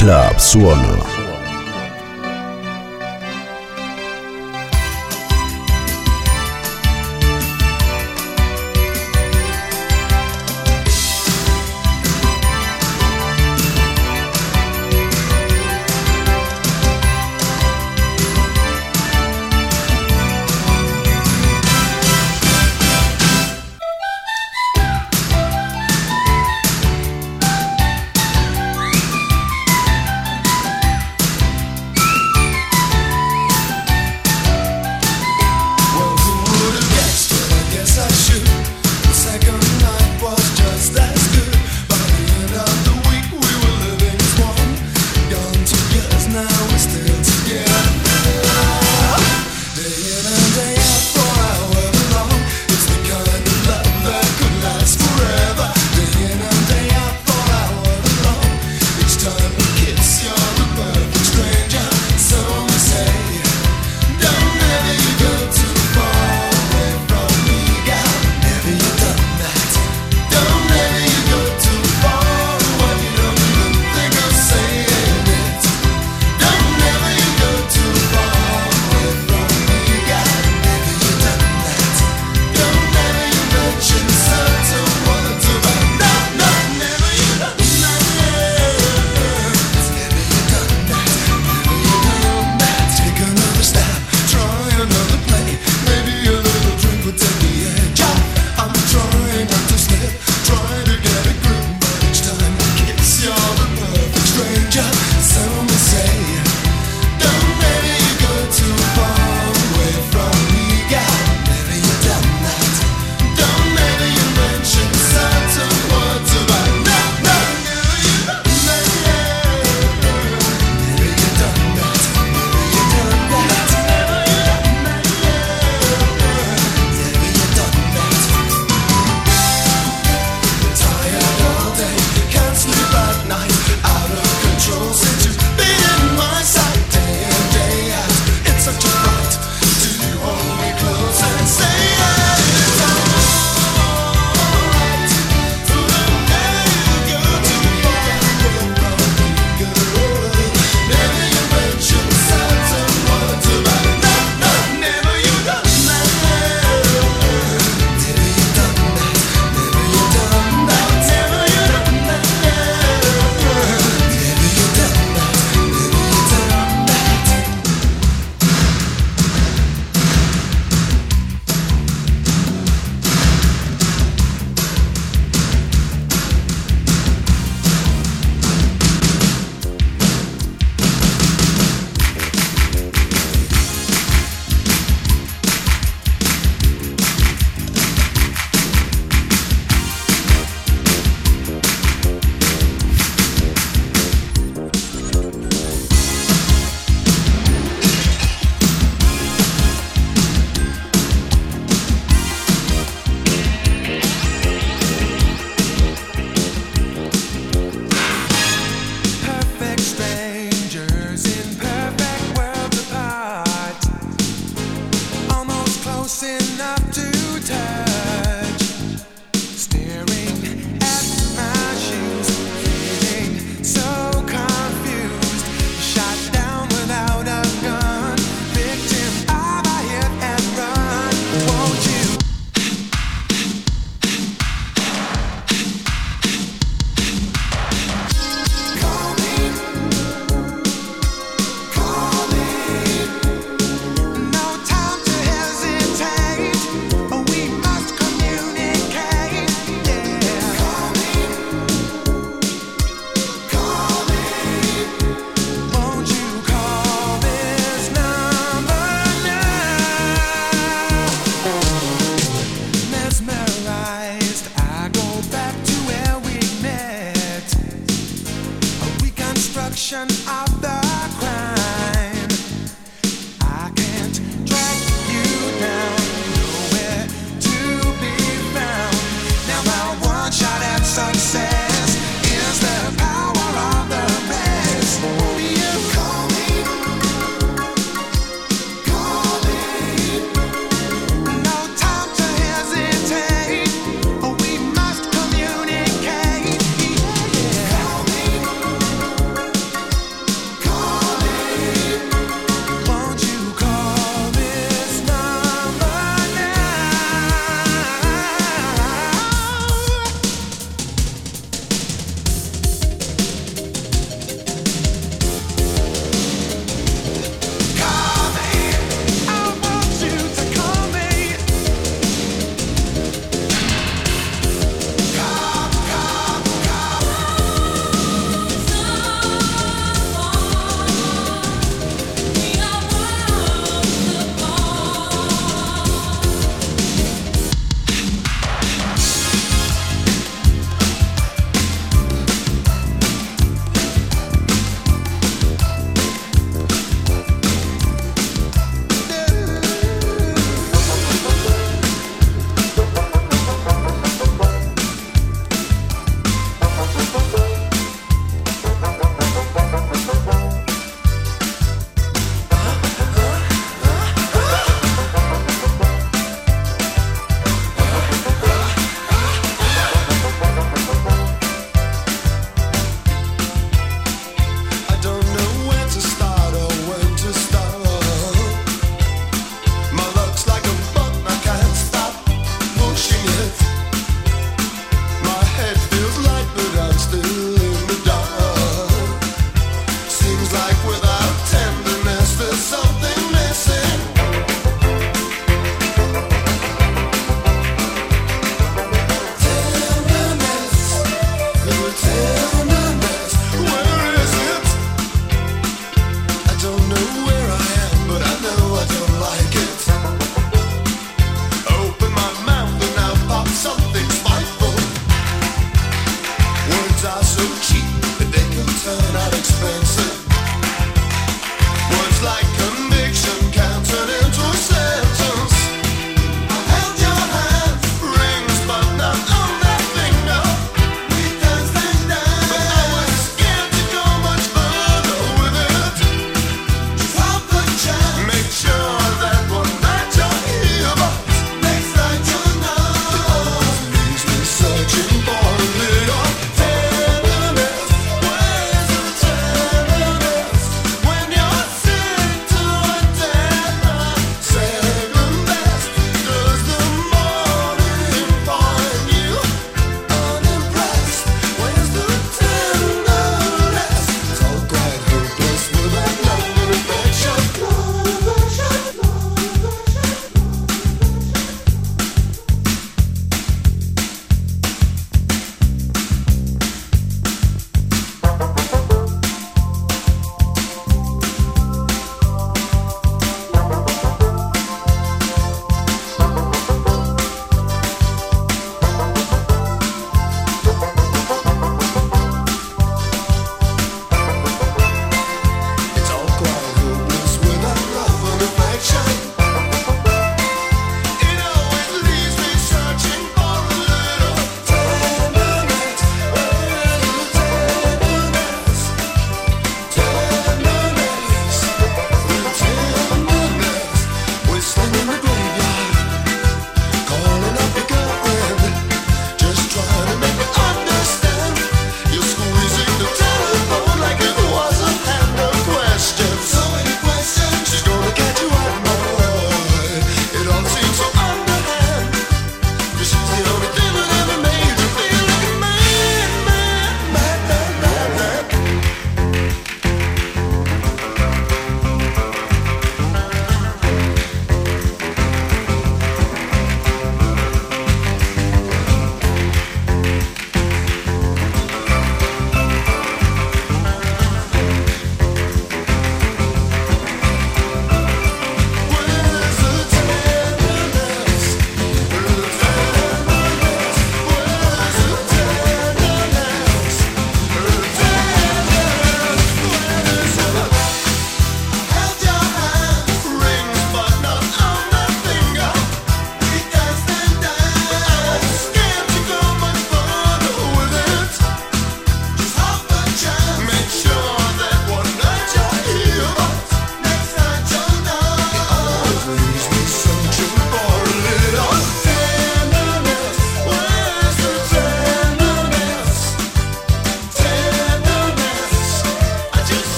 Club Suono.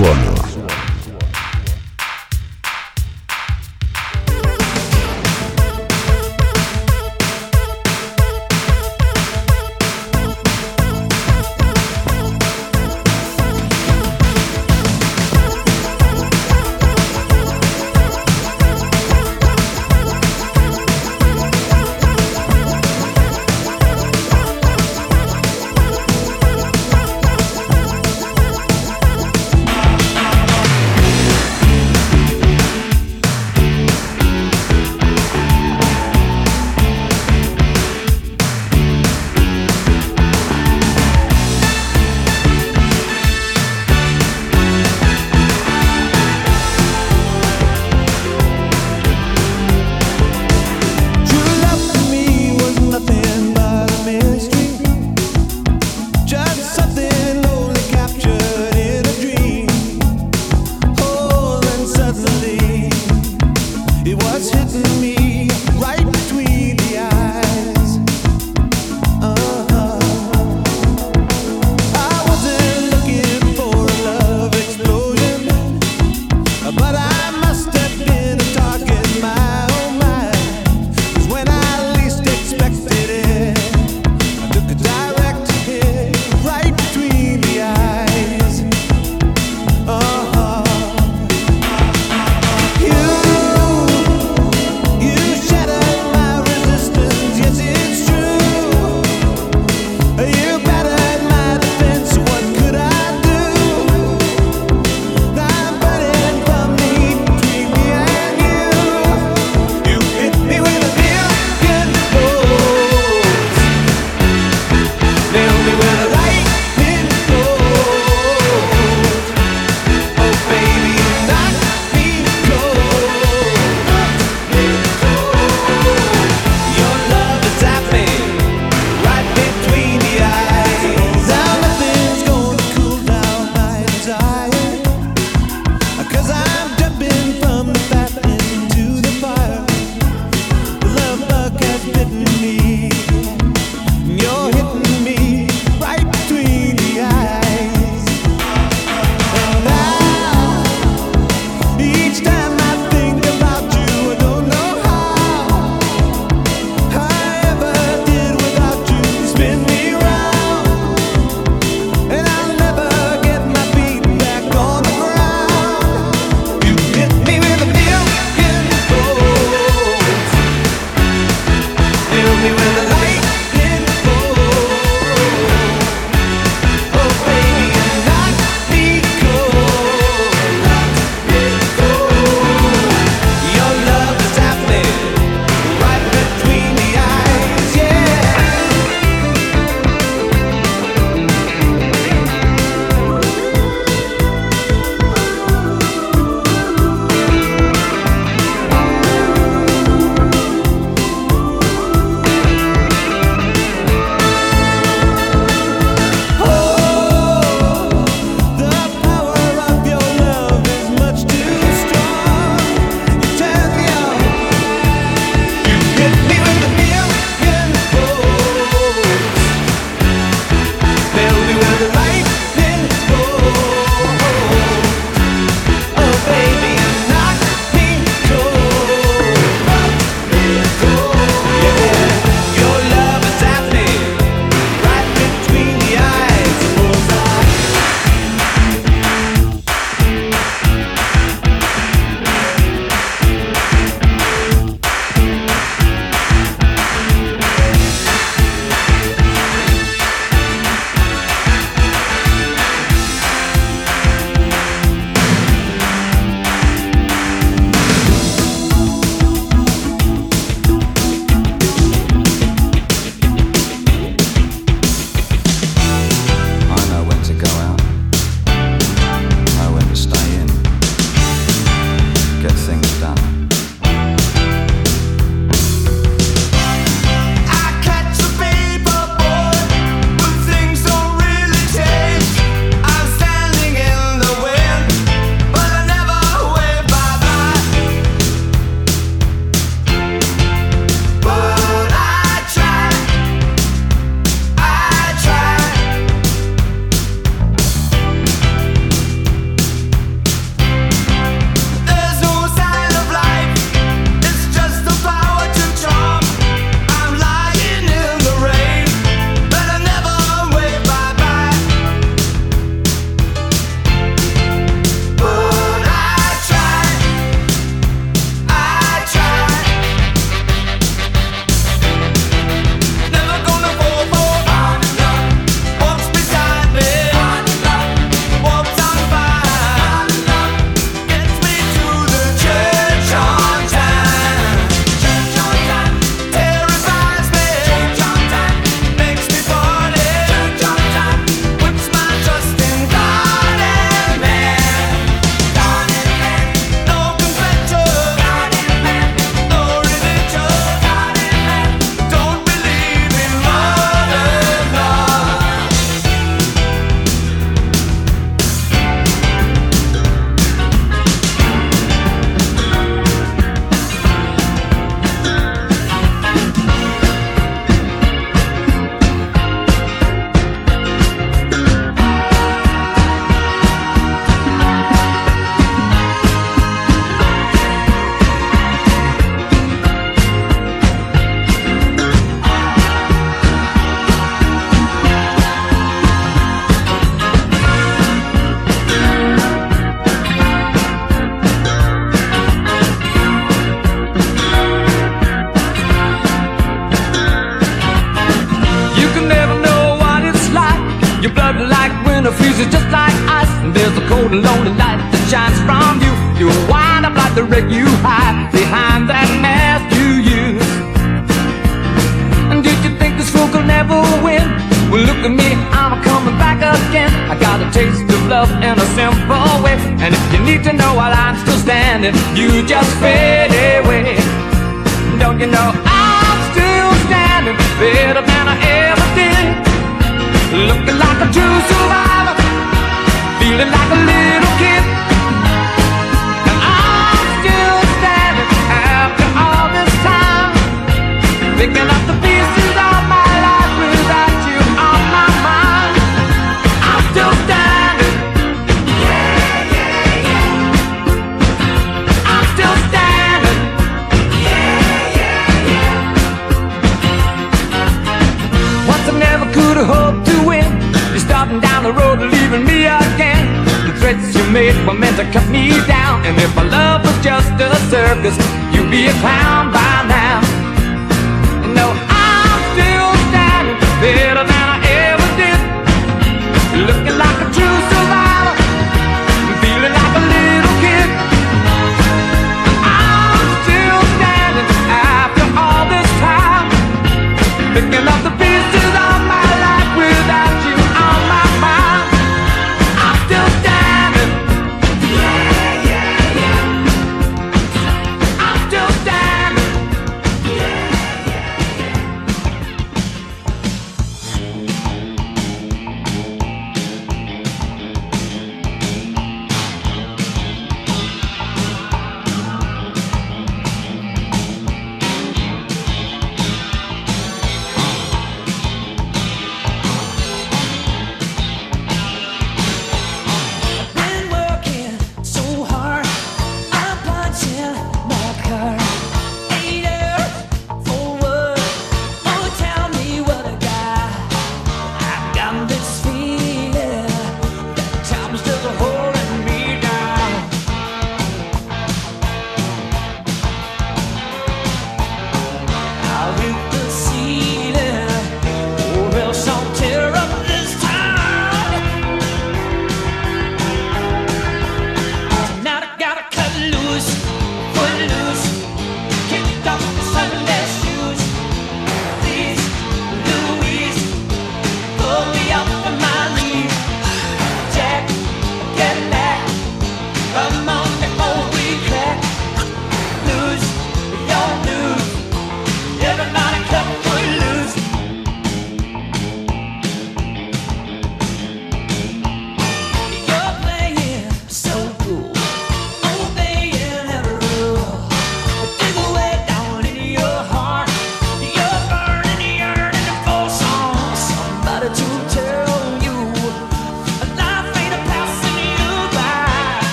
Ломио.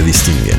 Te distinguen.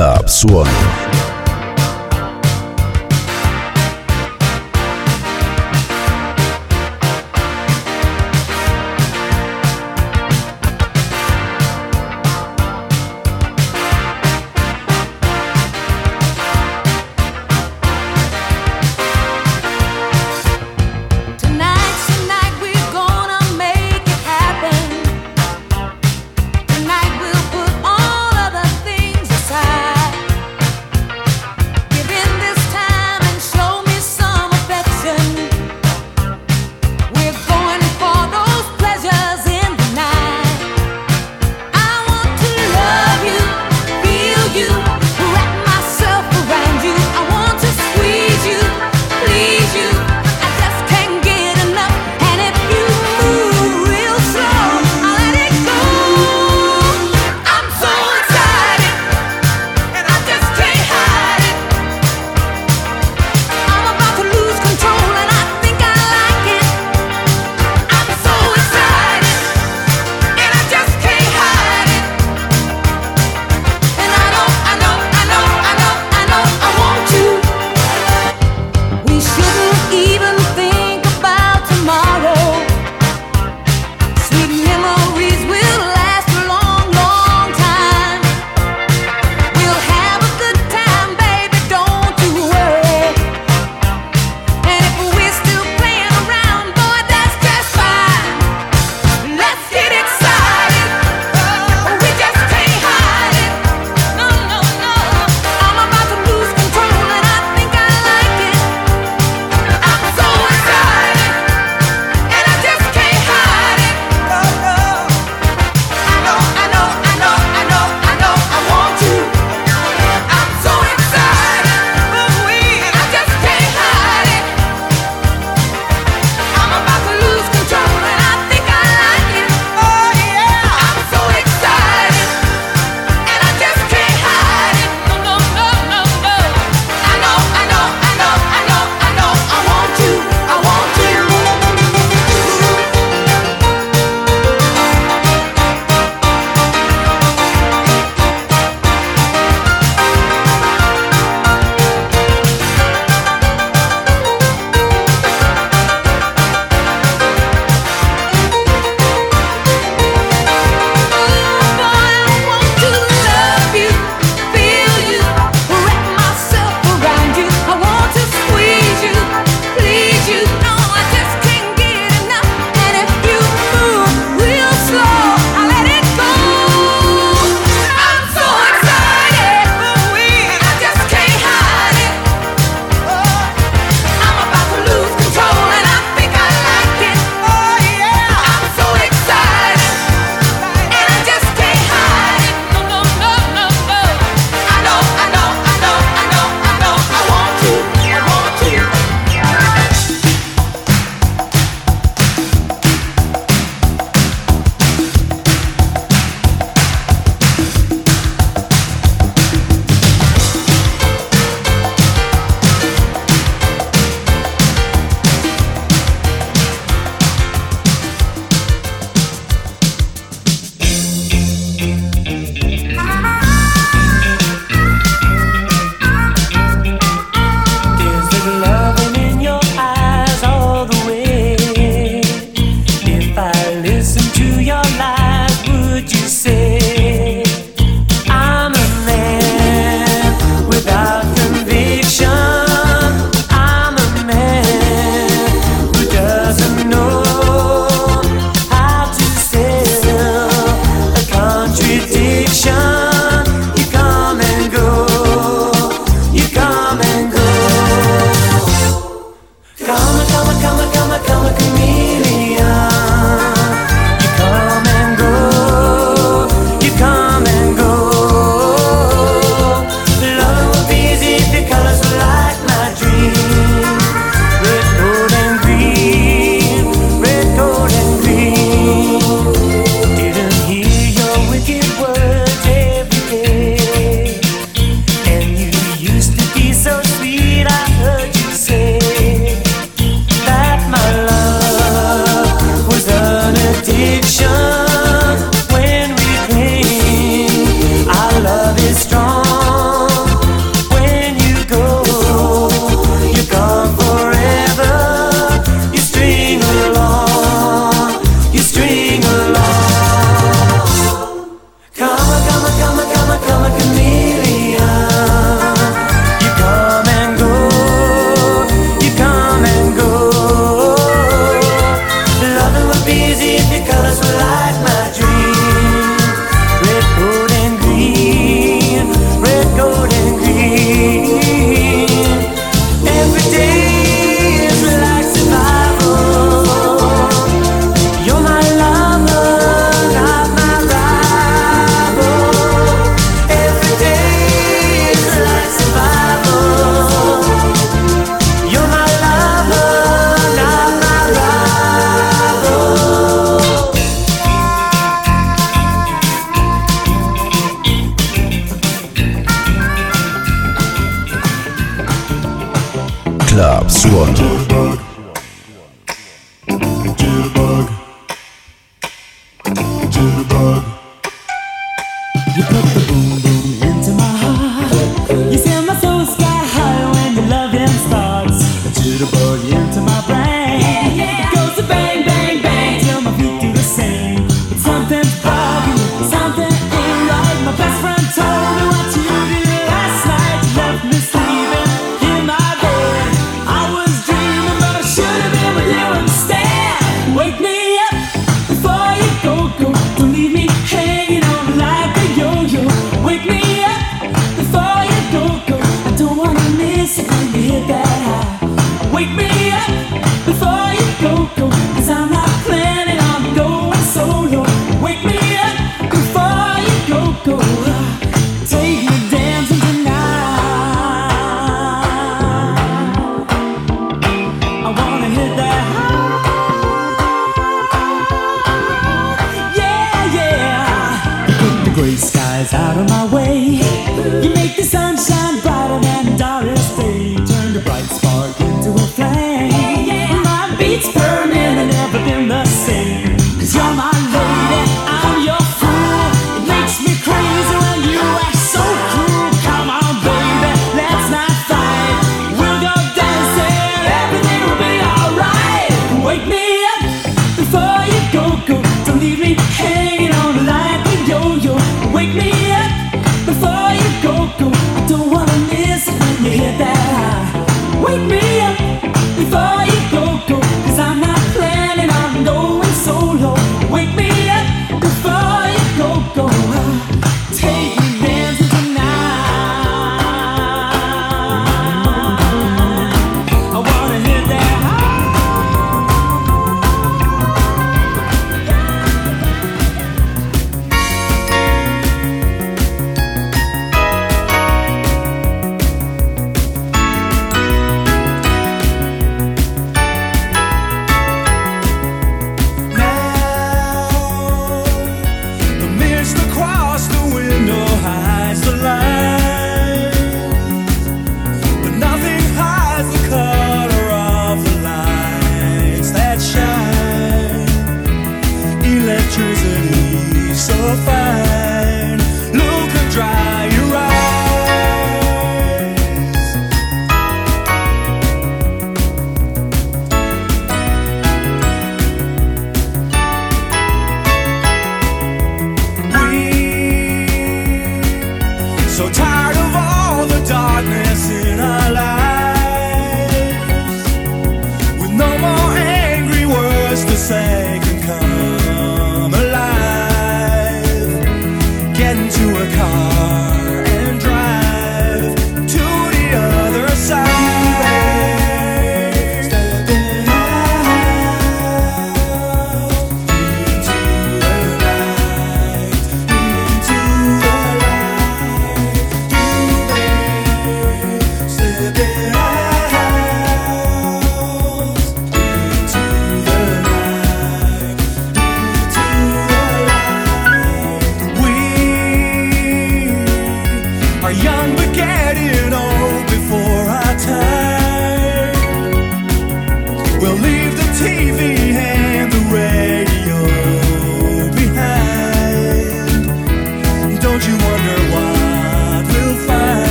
Club Suono.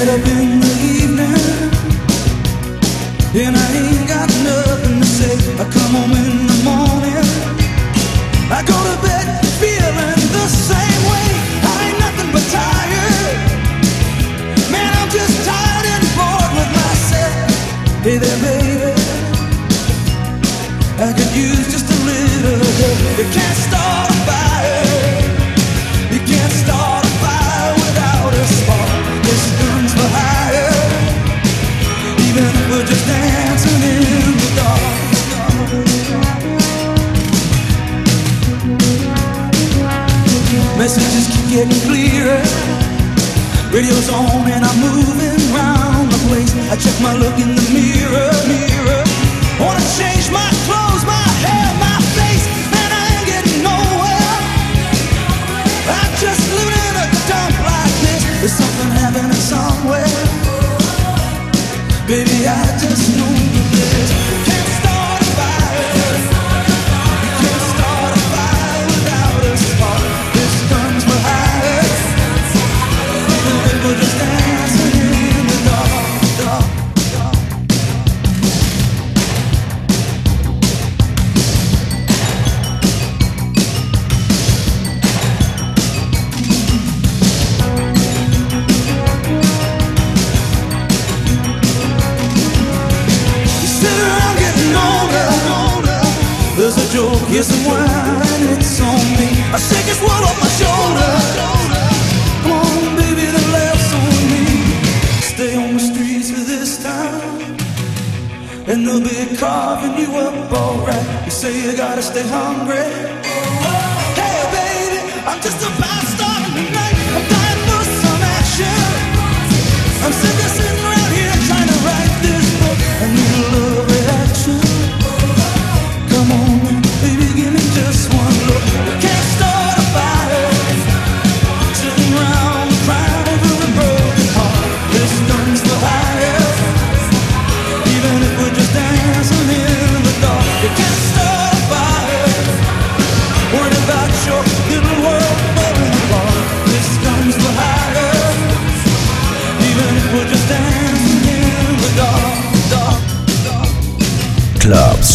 I have been joke, here's some wine, it's on me. I shake his world off my shoulder. Come on, baby, the laughs on me. Stay on the streets for this time, and they'll be carving you up alright. You say you gotta stay hungry. Hey, baby, I'm just about.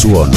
박수원.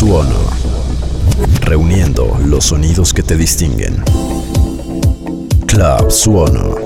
Suono. Reuniendo los sonidos que te distinguen. Club Suono.